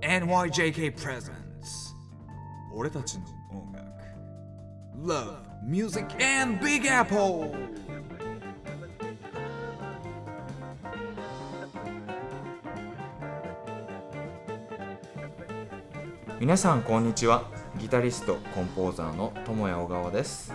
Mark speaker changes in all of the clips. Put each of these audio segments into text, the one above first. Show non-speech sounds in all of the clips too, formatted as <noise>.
Speaker 1: NYJK Presents. 俺たちの音楽。Love, Music and Big Apple.
Speaker 2: 皆さんこんにちは。ギタリストコンポーザーの友谷小川です。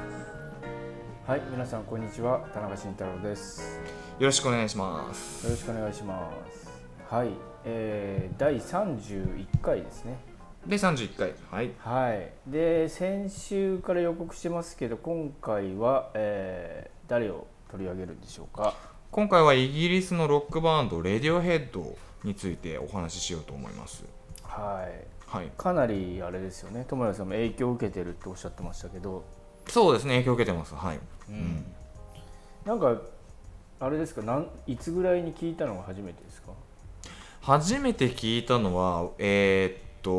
Speaker 3: はい、皆さんこんにちは、田中慎太郎です。
Speaker 2: よろしくお願いします。
Speaker 3: よろしくお願いします。はい、えー、第31回ですね。
Speaker 2: で31回はい
Speaker 3: はい。で、先週から予告してますけど、今回は、えー、誰を取り上げるんでしょうか？
Speaker 2: 今回はイギリスのロックバンドレディオヘッドについてお話ししようと思います
Speaker 3: はい。
Speaker 2: はい
Speaker 3: かなりあれですよね。友也さんも影響を受けてるっておっしゃってましたけど、
Speaker 2: そうですね影響を受けてますはい、
Speaker 3: うんなんかあれですか、なんいつぐらいに聞いたのが初めてですか？
Speaker 2: 初めて聞いたのはえーっと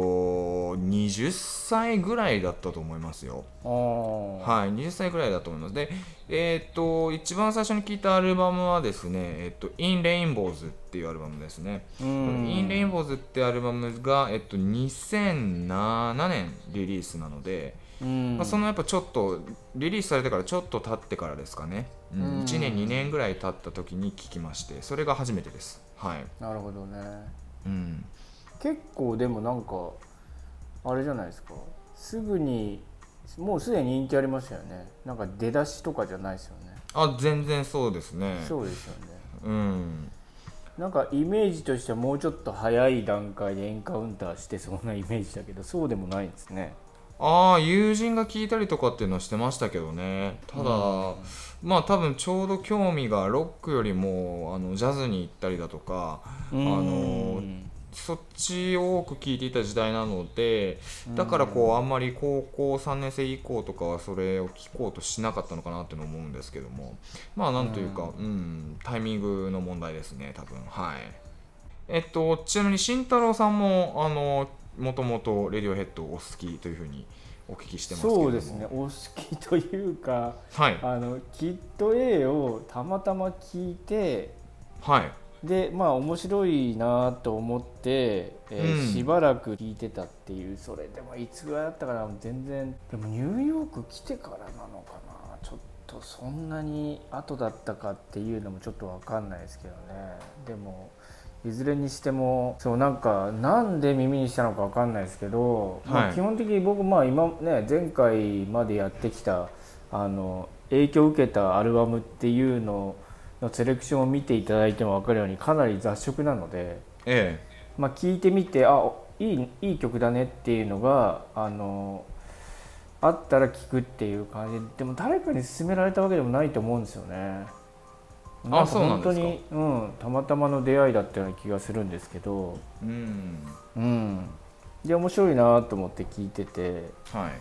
Speaker 2: 20歳ぐらいだったと思いますよ。はい、20歳ぐらいだと思います。で、えーっと、一番最初に聞いたアルバムはですね、えーっと、In Rainbows っていうアルバムですね。In Rainbows ってアルバムが、えっと、2007年リリースなので、
Speaker 3: うん
Speaker 2: まあ、そのやっぱちょっと、リリースされてからちょっと経ってからですかね。うん
Speaker 3: うん
Speaker 2: 1年、2年ぐらい経った時に聞きまして、それが初めてです。はい。
Speaker 3: なるほどね。
Speaker 2: うん。
Speaker 3: 結構でもなんかあれじゃないですかすぐにもうすでに人気ありましたよねなんか出だしとかじゃないですよね、
Speaker 2: あ、全然そうですね。
Speaker 3: そうですよね
Speaker 2: うん。
Speaker 3: なんかイメージとしてはもうちょっと早い段階でエンカウンターしてそうなイメージだけどそうでもないんですね
Speaker 2: ああ友人が聞いたりとかっていうのはしてましたけどね。ただ、まあ多分ちょうど興味がロックよりもあのジャズに行ったりだとか
Speaker 3: あ
Speaker 2: のそっちを多く聞いていた時代なのでだからこうあんまり高校3年生以降とかはそれを聞こうとしなかったのかなって思うんですけども。まあなんというか、うん、タイミングの問題ですね多分。はい。えっとちなみに慎太郎さんもあのもともとレディオヘッドお好きというふうにお聞きしてますけれども。
Speaker 3: そうですね。お好きというか
Speaker 2: はい。
Speaker 3: あのキッド A をたまたま聞いて
Speaker 2: はい。
Speaker 3: でまあ面白いなと思って、えー
Speaker 2: うん。
Speaker 3: しばらく聞いてたっていうそれでもいつぐらいだったかな。全然。でもニューヨーク来てからなのかな。ちょっとそんなに後だったかっていうのもちょっと分かんないですけどね。でもいずれにしてもそうなんかなんで耳にしたのか分かんないですけど、まあ、
Speaker 2: はい
Speaker 3: 基本的に僕まあ今ね前回までやってきたあの影響を受けたアルバムっていうののセレクションを見ていただいても分かるようにかなり雑食なので、
Speaker 2: え
Speaker 3: まあ、聞いてみてあいいいい曲だねっていうのがあのあったら聞くっていう感じででも誰かに勧められたわけでもないと思うんですよね。
Speaker 2: あそうなんか？
Speaker 3: 本当に、うん、たまたまの出会いだったような気がするんですけど、
Speaker 2: えうん。
Speaker 3: うん、で面白いなと思って聞いてて。
Speaker 2: はい。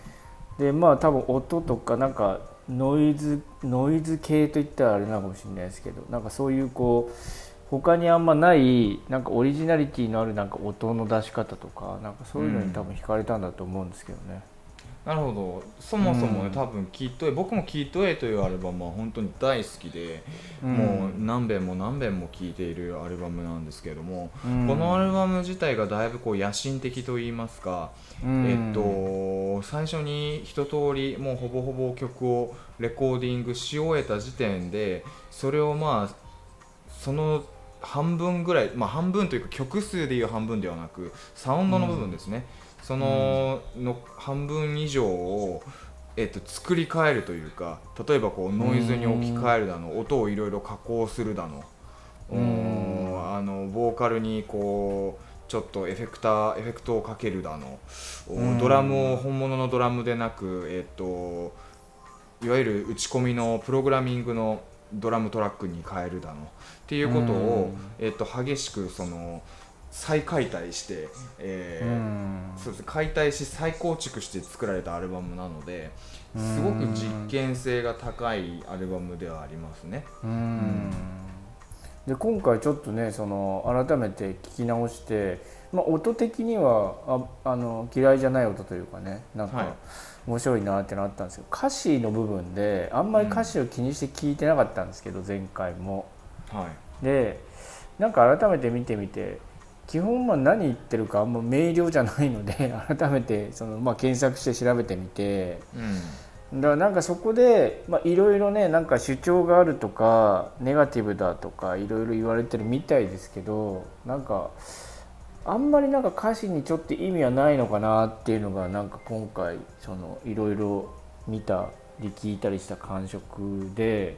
Speaker 3: でまあ多分音とかなんかノイズノイズ系といったらあれなのかもしれないですけどなんかそういうこう他にあんまないなんかオリジナリティのあるなんか音の出し方とかなんかそういうのに多分惹かれたんだと思うんですけどね。
Speaker 2: なるほど。そもそもね、
Speaker 3: うん。
Speaker 2: 多分キット A 僕もキット A というアルバムは本当に大好きで、
Speaker 3: うん。
Speaker 2: もう何遍も何遍も聴いているアルバムなんですけれども、
Speaker 3: うん。
Speaker 2: このアルバム自体がだいぶこう野心的といいますか、
Speaker 3: うん。
Speaker 2: えっと最初に一通りもうほぼほぼ曲をレコーディングし終えた時点でそれをまあその半分ぐらい、まあ、半分というか曲数でいう半分ではなくサウンドの部分ですね、そのの半分以上を、えっと、作り変えるというか例えばこうノイズに置き換えるだの、音をいろいろ加工するだの、
Speaker 3: うん。
Speaker 2: うん。あのボーカルにこうちょっとエフェクターエフェクトをかけるだの、
Speaker 3: うん。
Speaker 2: ドラムを本物のドラムでなく、えっといわゆる打ち込みのプログラミングのドラムトラックに変えるだのっていうことを、えっと激しくその再解体して、えー
Speaker 3: うん。
Speaker 2: そうですね。解体し再構築して作られたアルバムなのですごく実験性が高いアルバムではありますね。
Speaker 3: うん。で今回ちょっとねその改めて聞き直して、まあ、音的にはああの嫌いじゃない音というかねなん
Speaker 2: はい。
Speaker 3: か面白いなってなったんですけど歌詞の部分であんまり歌詞を気にして聞いてなかったんですけど前回も。
Speaker 2: はい。
Speaker 3: でなんか改めて見てみて基本まあ何言ってるかあんま明瞭じゃないので <laughs> 改めてその、まあ、検索して調べてみて
Speaker 2: うん。
Speaker 3: だからなんかそこでまあいろいろねなんか主張があるとかネガティブだとかいろいろ言われてるみたいですけどなんかあんまりなんか歌詞にちょっと意味はないのかなっていうのがなんか今回そのいろいろ見たり聞いたりした感触で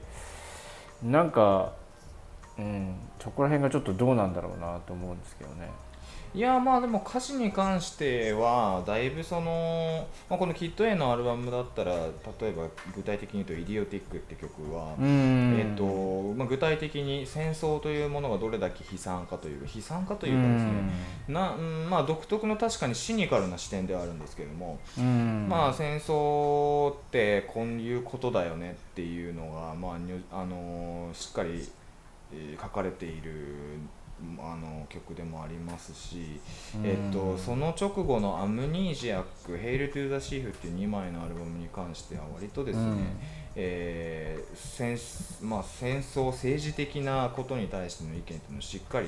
Speaker 3: なんかうんそこら辺がちょっとどうなんだろうなと思うんですけどね。
Speaker 2: いやまあでも歌詞に関してはだいぶその、まあ、このキッド A のアルバムだったら例えば具体的に言うと「イディオティック」って曲は、
Speaker 3: うん。
Speaker 2: えっとまあ、具体的に戦争というものがどれだけ悲惨かという悲惨かというかですね、なうん。まあ、独特の確かにシニカルな視点ではあるんですけれども、
Speaker 3: うん。
Speaker 2: まあ戦争ってこういうことだよねっていうのが、まああのしっかり、えー書かれているあの曲でもありますし、えっと、その直後の「アムニージアック」「ヘイル・トゥ・ザ・シーフ」っていう2枚のアルバムに関しては割とですね、
Speaker 3: うん。
Speaker 2: えー戦まあ、戦争政治的なことに対しての意見っていうのをしっかり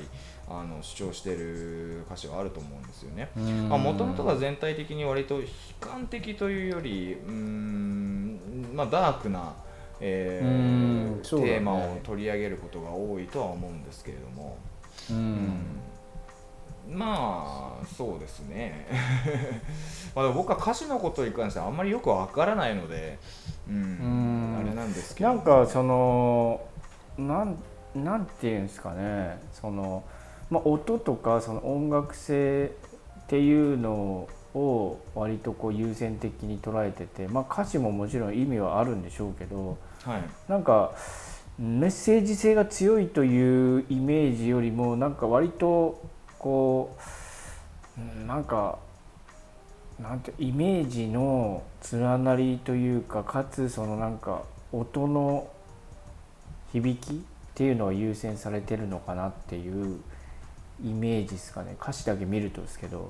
Speaker 2: あの主張している歌詞はあると思うんですよね。もともとが全体的に割と悲観的というよりうーん、まあ、ダークな、えー
Speaker 3: ね。
Speaker 2: テーマを取り上げることが多いとは思うんですけれども、
Speaker 3: うん。
Speaker 2: まあそうですね。<laughs> まあ僕は歌詞のことに関してはあんまりよくわからないので、うん
Speaker 3: うん。
Speaker 2: あれなんですけど。
Speaker 3: なんかそのなんなんていうんですかね。その、まあ、音とかその音楽性っていうのを割とこう優先的に捉えてて、まあ、歌詞ももちろん意味はあるんでしょうけど
Speaker 2: はい。
Speaker 3: なんかメッセージ性が強いというイメージよりもなんか割とこううんなんかなんてイメージの連なりというかかつそのなんか音の響きっていうのが優先されてるのかなっていうイメージですかね。歌詞だけ見るとですけど。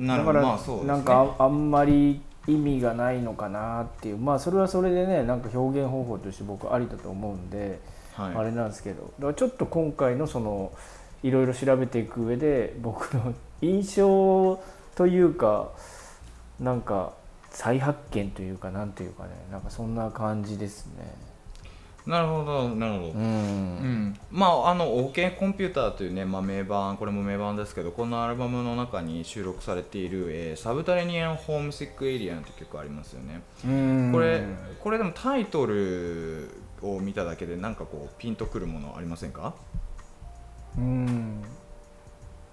Speaker 3: だから
Speaker 2: まあそうですね。
Speaker 3: なんかああんまり意味がないのかなっていうまあそれはそれでねなんか表現方法として僕ありだと思うんで、
Speaker 2: はい
Speaker 3: あれなんですけどだからちょっと今回のそのいろいろ調べていく上で僕の印象というかなんか再発見というかなんていうかねなんかそんな感じですね。
Speaker 2: なるほどなるほど、
Speaker 3: う
Speaker 2: うん。ん、まああの OK コンピューターというね、まあ、名盤これも名盤ですけどこのアルバムの中に収録されている、えーサブタレニアン・ホームシック・エイリアンという曲ありますよね。
Speaker 3: うん。
Speaker 2: これこれでもタイトルを見ただけでなんかこうピンとくるものありませんか？
Speaker 3: うん。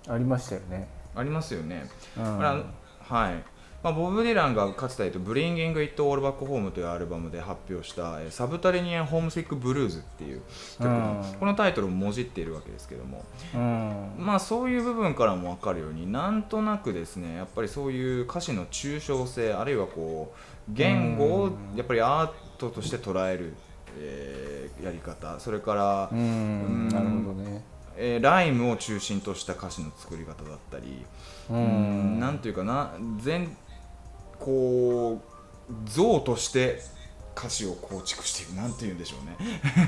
Speaker 3: ありましたよね。
Speaker 2: ありますよね、
Speaker 3: うん。
Speaker 2: これははいまあ、ボブ・ディランがかつて「ブリンギング・イット・オール・バック・ホーム」というアルバムで発表した「えーサブタレニアン・ホームシック・ブルーズ」っていう曲の、
Speaker 3: うん。
Speaker 2: このタイトルをもじっているわけですけども。
Speaker 3: うん。
Speaker 2: まあそういう部分からも分かるようになんとなくですねやっぱりそういう歌詞の抽象性あるいはこう言語をやっぱりアートとして捉える、えーやり方それから、
Speaker 3: うん。
Speaker 2: うん。
Speaker 3: なるほどね。
Speaker 2: えーライムを中心とした歌詞の作り方だったり、
Speaker 3: う
Speaker 2: うんなんていうかな全こう像として歌詞を構築していくなんて言うんでしょうね。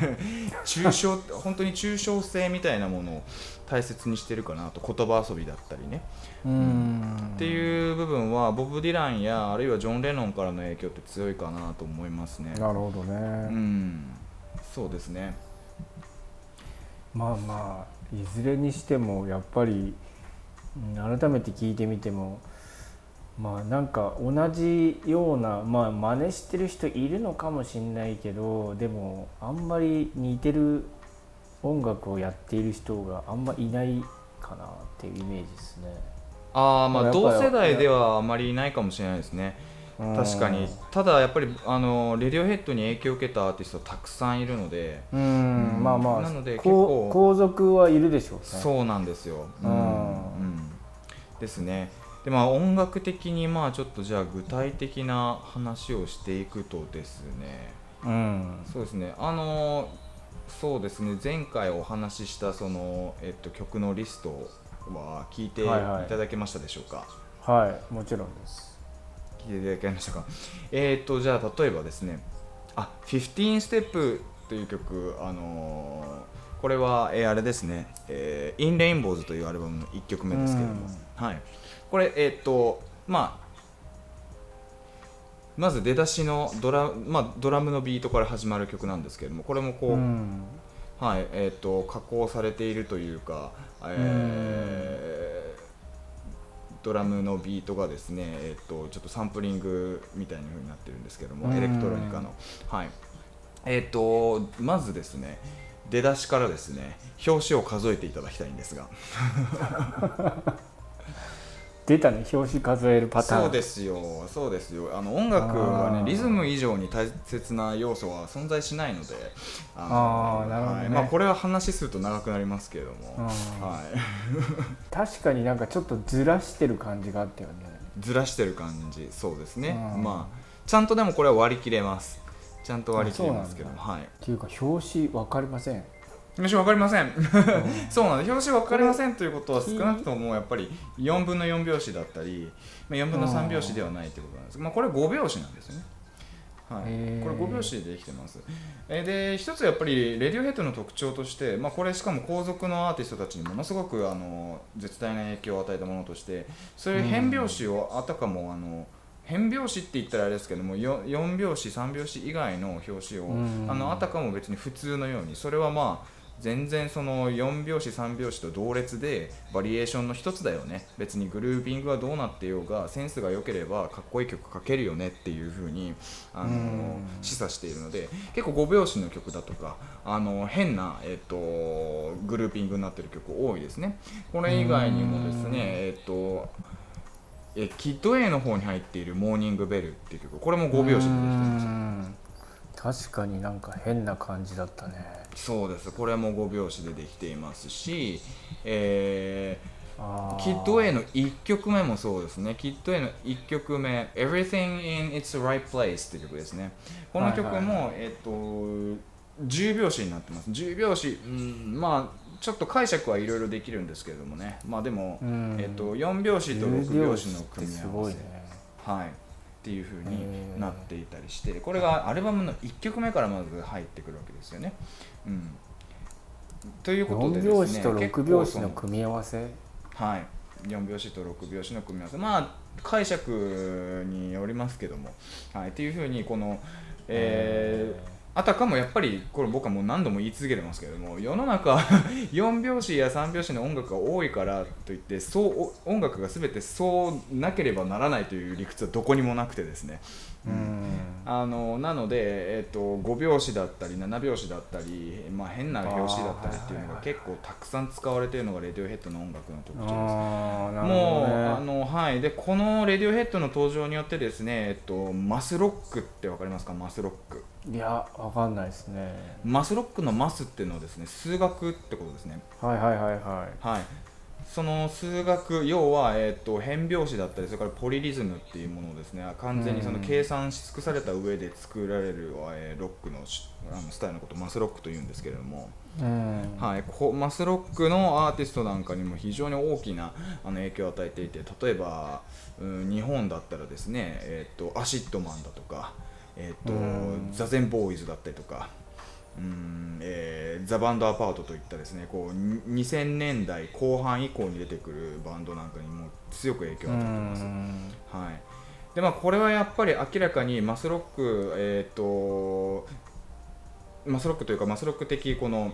Speaker 2: <laughs> 抽象本当に抽象性みたいなものを大切にしてるかなと。言葉遊びだったりね、
Speaker 3: うん。
Speaker 2: っていう部分はボブ・ディランやあるいはジョン・レノンからの影響って強いかなと思いますね。
Speaker 3: なるほど
Speaker 2: う
Speaker 3: ね。
Speaker 2: ん。そうですね。
Speaker 3: まあまあいずれにしてもやっぱりうん改めて聞いてみてもまあなんか同じようなまあ真似してる人いるのかもしれないけどでもあんまり似てる音楽をやっている人があんまいないかなっていうイメージですね。
Speaker 2: ああまあ同世代ではあまりいないかもしれないですね。確かに。ただやっぱりあのレディオヘッドに影響を受けたアーティストたくさんいるので。
Speaker 3: うん。
Speaker 2: うん
Speaker 3: まあまあ
Speaker 2: なので結構。
Speaker 3: 皇族はいるでしょうね。
Speaker 2: そうなんですよ、
Speaker 3: うん。
Speaker 2: うん。ですねでまあ音楽的にまあちょっとじゃあ具体的な話をしていくとですね。
Speaker 3: うん。
Speaker 2: そうですね。あのそうですね。前回お話ししたその、えっと、曲のリストは聞いてい
Speaker 3: はいはい。
Speaker 2: ただけましたでしょうか、
Speaker 3: はいもちろんです。
Speaker 2: 聞いていただけましたか？えっ、とじゃあ例えばですね。あ15ステップという曲あのーこれは、えーあれですね「えー、インレインボーズ」というアルバムの1曲目ですけれども、はい、これえーっとまあまず出だしのドラ,、まあ、ドラムのビートから始まる曲なんですけれどもこれもこう、
Speaker 3: うん。
Speaker 2: はいえー、と加工されているというか、えードラムのビートがですね、えー、とちょっとサンプリングみたいな風になってるんですけども、
Speaker 3: うん。
Speaker 2: エレクトロニカの。はい。えー、とまずですね出だしからですね表紙を数えていただきたいんですが <laughs>
Speaker 3: 出たね表紙数えるパターン。
Speaker 2: そうですよ。そうですよ。あの音楽はねリズム以上に大切な要素は存在しないので。あ
Speaker 3: あーなるほどね。
Speaker 2: はい。まあ、これは話すると長くなりますけれども、
Speaker 3: うん。
Speaker 2: はい、<laughs> <laughs>
Speaker 3: 確かになんかちょっとずらしてる感じがあったよね。
Speaker 2: ずらしてる感じ。そうですね、
Speaker 3: うん。
Speaker 2: まあちゃんとでもこれは割り切れます。ちゃんと割り切れますけどはい。
Speaker 3: っていうか表紙分かりません
Speaker 2: 表紙分かりません。そうなんです。表紙分かりませんということは少なくともやっぱり4分の4拍子だったり、まあ、4分の3拍子ではないということなんです。まあ、これ5拍子なんですよね。はい、これ5拍子でできてます。えーで一つやっぱりレディオヘッドの特徴として、まあ、これしかも後続のアーティストたちにものすごくあの絶大な影響を与えたものとしてそういう変拍子をあたかもあの変拍子って言ったらあれですけども 4, 4拍子3拍子以外の表紙を
Speaker 3: うん。
Speaker 2: あのあたかも別に普通のようにそれはまあ全然その4拍子3拍子と同列でバリエーションの一つだよね。別にグルービングがどうなっていようがセンスが良ければかっこいい曲書けるよねっていう風にあの
Speaker 3: うん。
Speaker 2: 示唆しているので結構5拍子の曲だとかあの変な、えっとグルーピングになってる曲多いですね。これ以外にもですねえっとえキッド A の方に入っている「モーニングベル」っていう曲これも5拍子でできてます。
Speaker 3: うん。確かになんか変な感じだったね
Speaker 2: そうです。これも5拍子でできていますし、え
Speaker 3: あ
Speaker 2: ー。キッド A の1曲目もそうですね。キッド A の1曲目「Everything in its right place」っていう曲ですね。この曲も、
Speaker 3: はいはい
Speaker 2: えっと10拍子になってます。10拍子うんまあちょっと解釈はいろいろできるんですけれどもね。まあでも、
Speaker 3: うん。
Speaker 2: えっと4拍子と6拍子の組み合わせ、はい、っていう風
Speaker 3: へ
Speaker 2: に
Speaker 3: ー。
Speaker 2: なっていたりしてこれがアルバムの1曲目からまず入ってくるわけですよね。うん、ということで
Speaker 3: 4
Speaker 2: ですね
Speaker 3: 拍子と6
Speaker 2: 結構そ
Speaker 3: 拍子の組み合わせ。
Speaker 2: はい、4拍子と6拍子の組み合わせ。まあ解釈によりますけども、はい、っていう風にこの、えーあたかもやっぱりこれ僕はもう何度も言い続けてますけれども世の中4 <laughs> 拍子や3拍子の音楽が多いからといってそうお音楽が全てそうなければならないという理屈はどこにもなくてですね、
Speaker 3: うん。
Speaker 2: あのなので、えっと5拍子だったり7拍子だったり、まあ、変な拍子だったりっていうのが結構たくさん使われているのがレディオヘッドの音楽の特徴です。
Speaker 3: ああなる
Speaker 2: もうあのはい。でこのレディオヘッドの登場によってですねえっとマスロックってわかりますか？マスロック
Speaker 3: いやわかんないですね。
Speaker 2: マスロックのマスっていうのはですね数学ってことですね。
Speaker 3: はいはいはいは
Speaker 2: はい。その数学要は、えっと変拍子だったりそれからポリリズムっていうものをですね完全にその
Speaker 3: うん。
Speaker 2: 計算し尽くされた上で作られる、えーロックのしあのスタイルのことをマスロックというんですけれども、はい、こマスロックのアーティストなんかにも非常に大きなあの影響を与えていて例えば、うん、日本だったらですね、えー、とアシッドマンだとか、えーと
Speaker 3: うん。
Speaker 2: ザゼンボーイズだったりとか、うんえーザ・バンド・アパートといったですねこうに2000年代後半以降に出てくるバンドなんかにも強く影響を与えています。はい。でまあ、これはやっぱり明らかにマスロック、えー、とマスロックというかマスロック的この、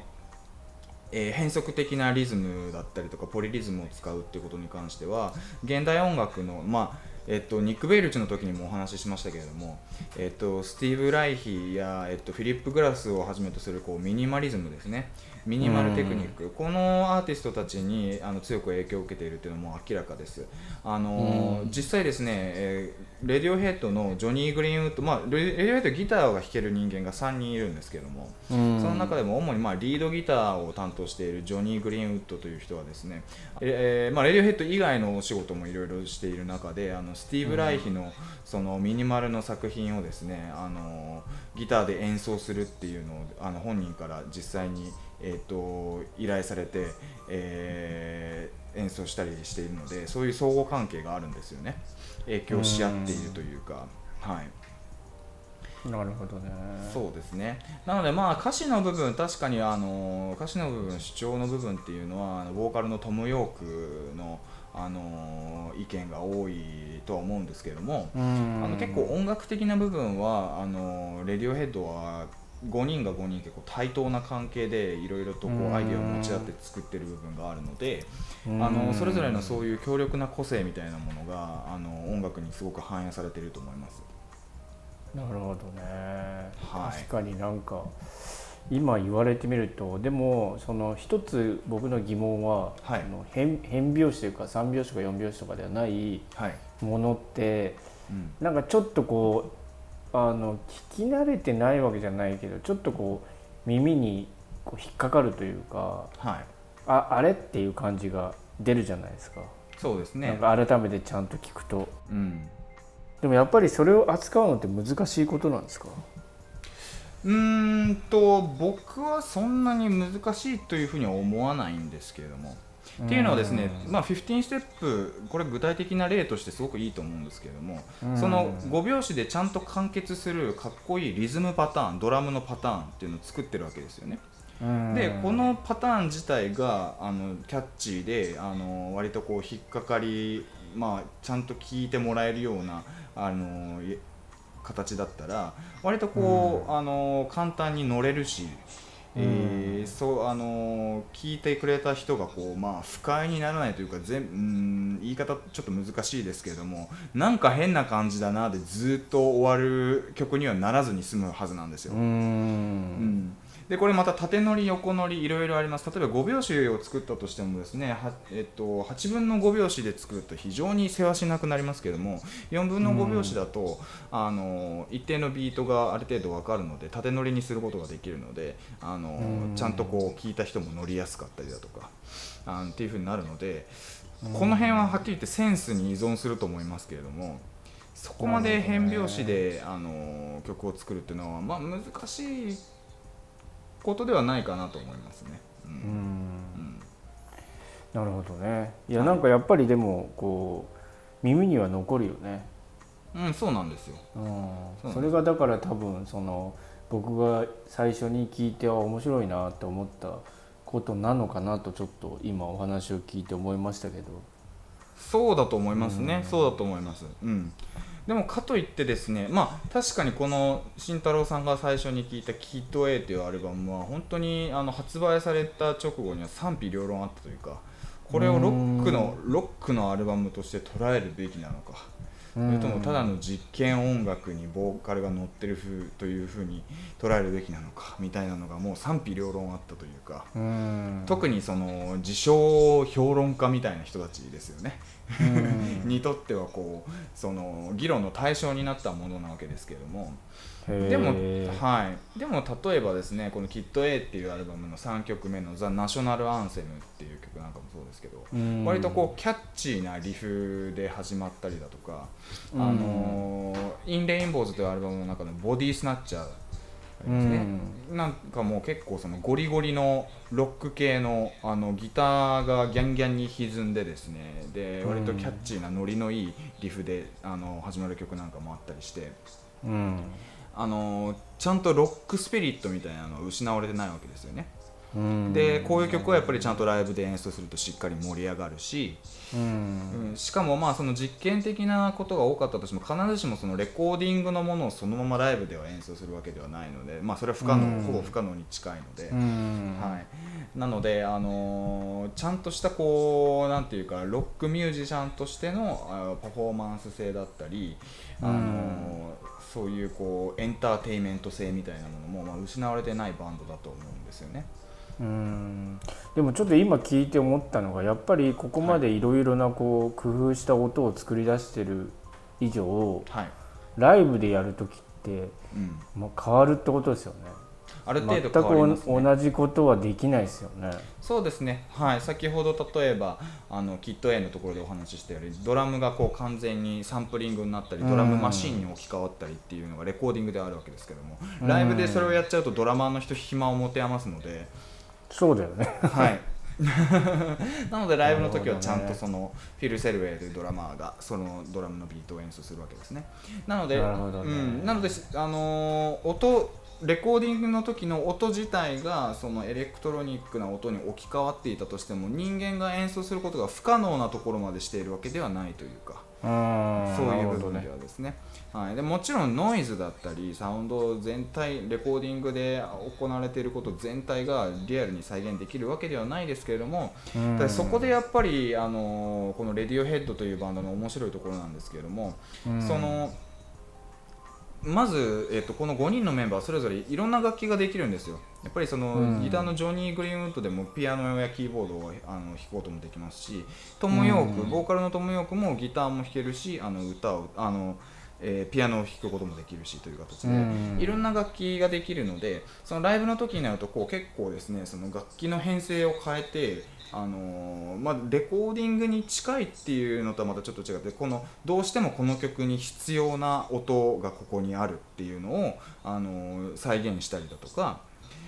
Speaker 2: えー変則的なリズムだったりとかポリリズムを使うってことに関しては現代音楽の、まあえっと、ニック・ベイルチの時にもお話ししましたけれども、えっと、スティーブ・ライヒや、えっと、フィリップ・グラスをはじめとするこうミニマリズムですね。ミニマルテクニック。このアーティストたちにあの強く影響を受けているというのも明らかです。あの
Speaker 3: うん。
Speaker 2: 実際ですね、えーレディオヘッドのジョニー・グリーンウッド、まあ、レレディオヘッドギターが弾ける人間が3人いるんですけども、
Speaker 3: うん。
Speaker 2: その中でも主にまあリードギターを担当しているジョニー・グリーンウッドという人はですね、えーまあ、レディオヘッド以外のお仕事もいろいろしている中であのスティーブ・ライヒのそのミニマルの作品をですねあのギターで演奏するっていうのをあの本人から実際に、えー、と依頼されて、えー演奏したりしているのでそういう相互関係があるんですよね。影響し合っているというか。はい。
Speaker 3: なるほどね。
Speaker 2: そうですね。なのでまあ歌詞の部分確かにあの歌詞の部分主張の部分っていうのはボーカルのトム・ヨークのあの意見が多いとは思うんですけれども、
Speaker 3: あ
Speaker 2: あの結構音楽的な部分はあのレディオヘッドは5人が5人結構対等な関係でいろいろとこ
Speaker 3: う
Speaker 2: アイデアを持ち合って作ってる部分があるのであ
Speaker 3: うん。
Speaker 2: のそれぞれのそういう強力な個性みたいなものがあの音楽にすごく反映されていると思います。
Speaker 3: なるほどね、
Speaker 2: はい。
Speaker 3: 確かになんか今言われてみるとでもその一つ僕の疑問は、
Speaker 2: はい。
Speaker 3: あの変変拍子というか三拍子とか四拍子とかではない
Speaker 2: はい。
Speaker 3: ものって
Speaker 2: うん。
Speaker 3: なんかちょっとこうあの聞き慣れてないわけじゃないけどちょっとこう耳にこう引っかかるというか
Speaker 2: はい、
Speaker 3: ああれっていう感じが出るじゃないですか、
Speaker 2: そうですね。
Speaker 3: なんか改めてちゃんと聞くと。
Speaker 2: うん。
Speaker 3: でもやっぱりそれを扱うのって難しいことなんですか？
Speaker 2: うーんと僕はそんなに難しいというふうには思わないんですけれども。っていうのはですね、まあ、15ステップこれ具体的な例としてすごくいいと思うんですけれども、
Speaker 3: うん。
Speaker 2: その5拍子でちゃんと完結するかっこいいリズムパターンドラムのパターンっていうのを作ってるわけですよね。でこのパターン自体があのキャッチーであの割とこう引っかかり、まあ、ちゃんと聞いてもらえるようなあのい形だったら割とこう、あの簡単に乗れるし、えーそうあの聞いてくれた人がこう、まあ、不快にならないというか全うん言い方ちょっと難しいですけれどもなんか変な感じだなでずっと終わる曲にはならずに済むはずなんですよ。
Speaker 3: う
Speaker 2: んでこれまた縦乗り横乗りいろいろあります。例えば5拍子を作ったとしてもですねは、えっと、8分の5拍子で作ると非常にせわしなくなりますけども4分の5拍子だと、あの一定のビートがある程度分かるので縦乗りにすることができるのであの
Speaker 3: うん。
Speaker 2: ちゃんとこう聞いた人も乗りやすかったりだとかあっていう風になるのでこの辺ははっきり言ってセンスに依存すると思いますけれども。そこまで変拍子で、あの曲を作るっていうのは、まあ、難しいことではないかなと思いますね。う
Speaker 3: うん。ん
Speaker 2: うん。
Speaker 3: なるほどね。いやなんかやっぱりでもこう耳には残るよね。
Speaker 2: うん、そうなんですよ。
Speaker 3: うん。
Speaker 2: そ
Speaker 3: れがだから多分その僕が最初に聞いては面白いなと思ったことなのかなとちょっと今お話を聞いて思いましたけど。
Speaker 2: そうだと思いますね、
Speaker 3: うん
Speaker 2: そうだと思います。うん、でもかといってですね、まあ、確かにこの慎太郎さんが最初に聞いた「キッド A」というアルバムは本当にあの発売された直後には賛否両論あったというかこれをロックのロックのアルバムとして捉えるべきなのか。それともただの実験音楽にボーカルが乗ってる風というふうに捉えるべきなのかみたいなのがもう賛否両論あったというか、
Speaker 3: うん。
Speaker 2: 特にその自称評論家みたいな人たちですよね、
Speaker 3: うん。<laughs>
Speaker 2: にとってはこうその議論の対象になったものなわけですけれどもでも,、はい、でも例えばですねこの「キッド A」っていうアルバムの3曲目の「ザ・ナショナル・アンセム」っていう曲なんかもそうですけど、
Speaker 3: うん。
Speaker 2: 割とこうキャッチーなリフで始まったりだとか、
Speaker 3: うん。
Speaker 2: あのーイン・レインボーズというアルバムの中の「ボディ・スナッチャー」ありますね、なんかもう結構そのゴリゴリのロック系のあのギターがギャンギャンに歪んでですねで割とキャッチーなノリのいいリフであの始まる曲なんかもあったりして。
Speaker 3: うん
Speaker 2: あのちゃんとロックスピリットみたいなのを失われてないわけですよね。
Speaker 3: うん。
Speaker 2: でこういう曲はやっぱりちゃんとライブで演奏するとしっかり盛り上がるし、
Speaker 3: うん。
Speaker 2: うん。しかもまあその実験的なことが多かったとしても必ずしもそのレコーディングのものをそのままライブでは演奏するわけではないので、まあ、それは不可能、
Speaker 3: うん
Speaker 2: ほぼ不可能に近いので、
Speaker 3: うん。
Speaker 2: はい、なので、あのーちゃんとしたこうなんていうかロックミュージシャンとしてのあパフォーマンス性だったり、あのーそういうこうエンターテインメント性みたいなものも、まあ、失われてないバンドだと思うんですよね。
Speaker 3: うん。でもちょっと今聞いて思ったのがやっぱりここまでいろいろなこう工夫した音を作り出してる以上
Speaker 2: はい。
Speaker 3: ライブでやる時って、
Speaker 2: うん、
Speaker 3: まあ、変わるってことですよね
Speaker 2: ある程
Speaker 3: 全
Speaker 2: 度変わります、ね、
Speaker 3: く同じことはできないですよね。
Speaker 2: そうですね、はい、先ほど例えばあのキット A のところでお話ししたようにドラムがこう完全にサンプリングになったりドラムマシンに置き換わったりっていうのがレコーディングであるわけですけどもライブでそれをやっちゃうとドラマーの人暇を持て余すので、
Speaker 3: そうだよね。
Speaker 2: はい、<laughs> なのでライブの時はちゃんとそのフィル・セルウェイというドラマーがそのドラムのビートを演奏するわけですね。なので
Speaker 3: なるほどね。
Speaker 2: うん、なのであのー音レコーディングの時の音自体がそのエレクトロニックな音に置き換わっていたとしても人間が演奏することが不可能なところまでしているわけではないというか
Speaker 3: うん
Speaker 2: そういう部分ではですね。はい、でもちろんノイズだったりサウンド全体レコーディングで行われていること全体がリアルに再現できるわけではないですけれども、だそこでやっぱり、あのこのレディオヘッドというバンドの面白いところなんですけれども、
Speaker 3: うん。
Speaker 2: そのまず、えっとこの5人のメンバーそれぞれいろんな楽器ができるんですよ。やっぱりその、
Speaker 3: うん。
Speaker 2: ギターのジョニー・グリーンウッドでもピアノやキーボードをあの弾くこともできますしトム・ヨーク、
Speaker 3: うん。
Speaker 2: ボーカルのトム・ヨークもギターも弾けるしあの歌をあの、えーピアノを弾くこともできるしという形で、
Speaker 3: うん
Speaker 2: いろんな楽器ができるのでそのライブの時になるとこう結構ですねその楽器の編成を変えて、あのーまあ、レコーディングに近いっていうのとはまたちょっと違ってこのどうしてもこの曲に必要な音がここにあるっていうのを、あのー再現したりだとか。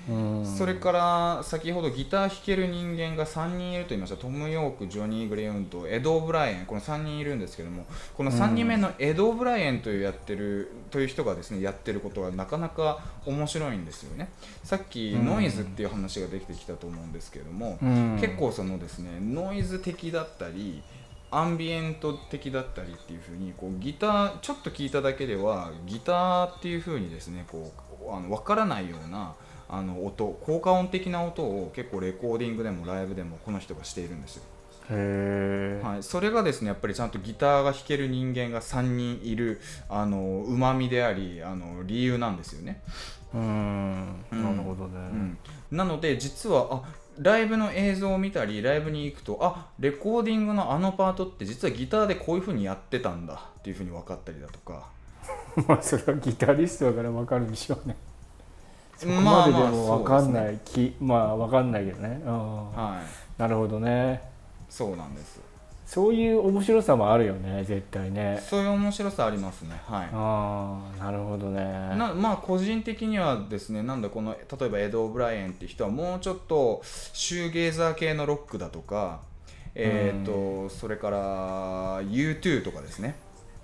Speaker 3: うん。
Speaker 2: それから先ほどギター弾ける人間が3人いると言いました。トム・ヨーク、ジョニー・グレイウンとエド・オブライエン。この3人いるんですけどもこの3人目のエド・オブライエンというやってるという人がですねやってることはなかなか面白いんですよね。さっき
Speaker 3: うん
Speaker 2: ノイズっていう話ができてきたと思うんですけども、
Speaker 3: うん。
Speaker 2: 結構そのですねノイズ的だったりアンビエント的だったりっていう風にこうギターちょっと聞いただけではギターっていう風にですねこうあの分からないようなあの音効果音的な音を結構レコーディングでもライブでもこの人がしているんですよ、はい、それがですねやっぱりちゃんとギターが弾ける人間が3人いるあのうまみでありあの理由なんですよね。
Speaker 3: うん。
Speaker 2: うん。
Speaker 3: なるほどね、
Speaker 2: うん、なので実はあライブの映像を見たりライブに行くとあレコーディングのあのパートって実はギターでこういう風にやってたんだっていう風に分かったりだとか。<laughs>
Speaker 3: まあそれはギタリストだから分かるんでしょうねそこまででも分かんない、
Speaker 2: そうですね。
Speaker 3: きまあ分かんないけどね、うん。
Speaker 2: はい。
Speaker 3: なるほどね。
Speaker 2: そうなんです。
Speaker 3: そういう面白さもあるよね絶対ね。
Speaker 2: そういう面白さありますね。はい。
Speaker 3: ああなるほどね。
Speaker 2: なまあ個人的にはですねなんだこの例えばエド・オブライエンって人はもうちょっとシューゲーザー系のロックだとかえーとそれから U2 とかですね。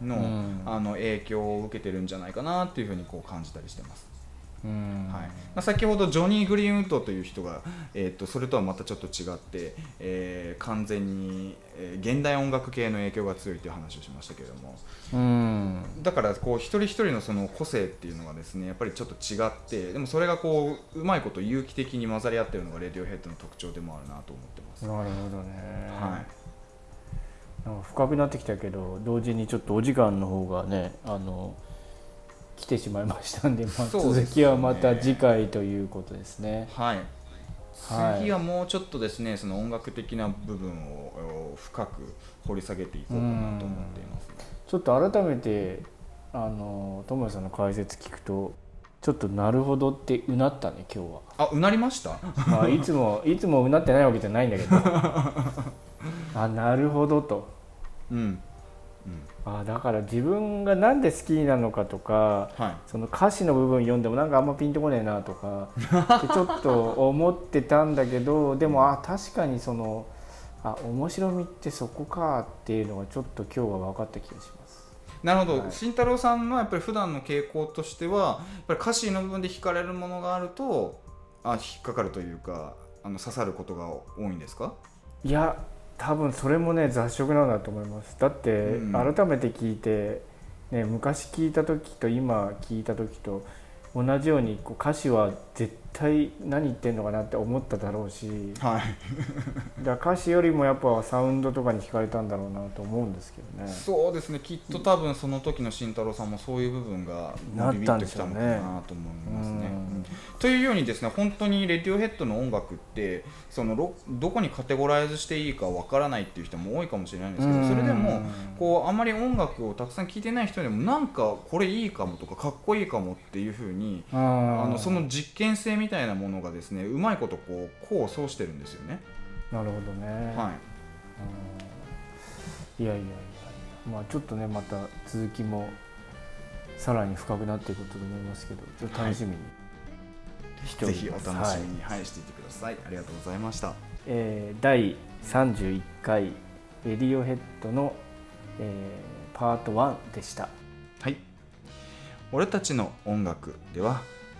Speaker 2: の,、
Speaker 3: うん。
Speaker 2: あの影響を受けてるんじゃないかなっていうふうにこう感じたりしてます、
Speaker 3: うん
Speaker 2: はい。まあ、先ほどジョニー・グリーンウッドという人が、えー、とそれとはまたちょっと違って、えー完全に、えー現代音楽系の影響が強いという話をしましたけれども。
Speaker 3: うん。
Speaker 2: だからこう一人一人のその個性っていうのがですねやっぱりちょっと違ってでもそれがこううまいこと有機的に混ざり合ってるのがレディオヘッドの特徴でもあるなと思ってます、
Speaker 3: なるほどね、
Speaker 2: はい。
Speaker 3: なんか深くなってきたけど同時にちょっとお時間の方がねあの来てしまいましたんで,、まあ、続きはまた次回ということですね。
Speaker 2: はい。
Speaker 3: はい。
Speaker 2: 次はもうちょっとですねその音楽的な部分をお深く掘り下げていこうかなと思っています、
Speaker 3: ちょっと改めてあの友也さんの解説聞くとちょっとなるほどってうなったね今日は。
Speaker 2: あうなりました？
Speaker 3: まあ、いつも <laughs> いつもうなってないわけじゃないんだけど。<laughs> あなるほどと。
Speaker 2: うん
Speaker 3: あだから自分がなんで好きなのかとか
Speaker 2: はい。
Speaker 3: その歌詞の部分読んでもなんかあんまピンとこねえなとか <laughs> ってちょっと思ってたんだけどでもあ確かにそのあ面白みってそこかっていうのがちょっと今日は分かった気がします。
Speaker 2: なるほど、
Speaker 3: はい。
Speaker 2: 慎太郎さんのやっぱり普段の傾向としてはやっぱり歌詞の部分で惹かれるものがあるとあ引っかかるというかあの刺さることが多いんですか？
Speaker 3: いや多分それもね雑食なんだと思います。だって
Speaker 2: うん。
Speaker 3: 改めて聞いて、ね、昔聞いた時と今聞いた時と同じようにこう歌詞は絶対何言ってんのかなって思っただろうし
Speaker 2: はい。
Speaker 3: だ歌詞よりもやっぱサウンドとかに惹かれたんだろうなと思うんですけどね。
Speaker 2: そうですね。きっと多分その時の慎太郎さんもそういう部分が
Speaker 3: な
Speaker 2: ビビッときたのかなと思いますね。というようにですね本当にレディオヘッドの音楽ってそのロどこにカテゴライズしていいかわからないっていう人も多いかもしれないんですけど
Speaker 3: うん。
Speaker 2: それでもこうあまり音楽をたくさん聴いてない人でもなんかこれいいかもとかかっこいいかもっていうふうに
Speaker 3: あ
Speaker 2: あのその実験性みたいなものがですねうまいことこう功を奏してるんですよね。
Speaker 3: なるほどね、
Speaker 2: はい。
Speaker 3: うんいやいやいやまあちょっとねまた続きもさらに深くなっていくことと思いますけどちょっと楽しみにしてお
Speaker 2: ぜ
Speaker 3: ります。
Speaker 2: ひお楽しみに、はい。していてください。ありがとうございました。
Speaker 3: えー第31回レディオヘッドの、えーパート1でした。
Speaker 2: はい。俺たちの音楽では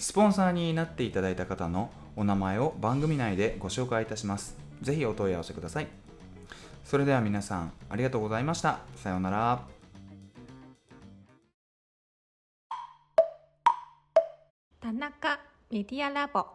Speaker 2: スポンサーになっていただいた方のお名前を番組内でご紹介いたします。ぜひお問い合わせください。それでは皆さんありがとうございました。さようなら。
Speaker 4: 田中メディアラボ。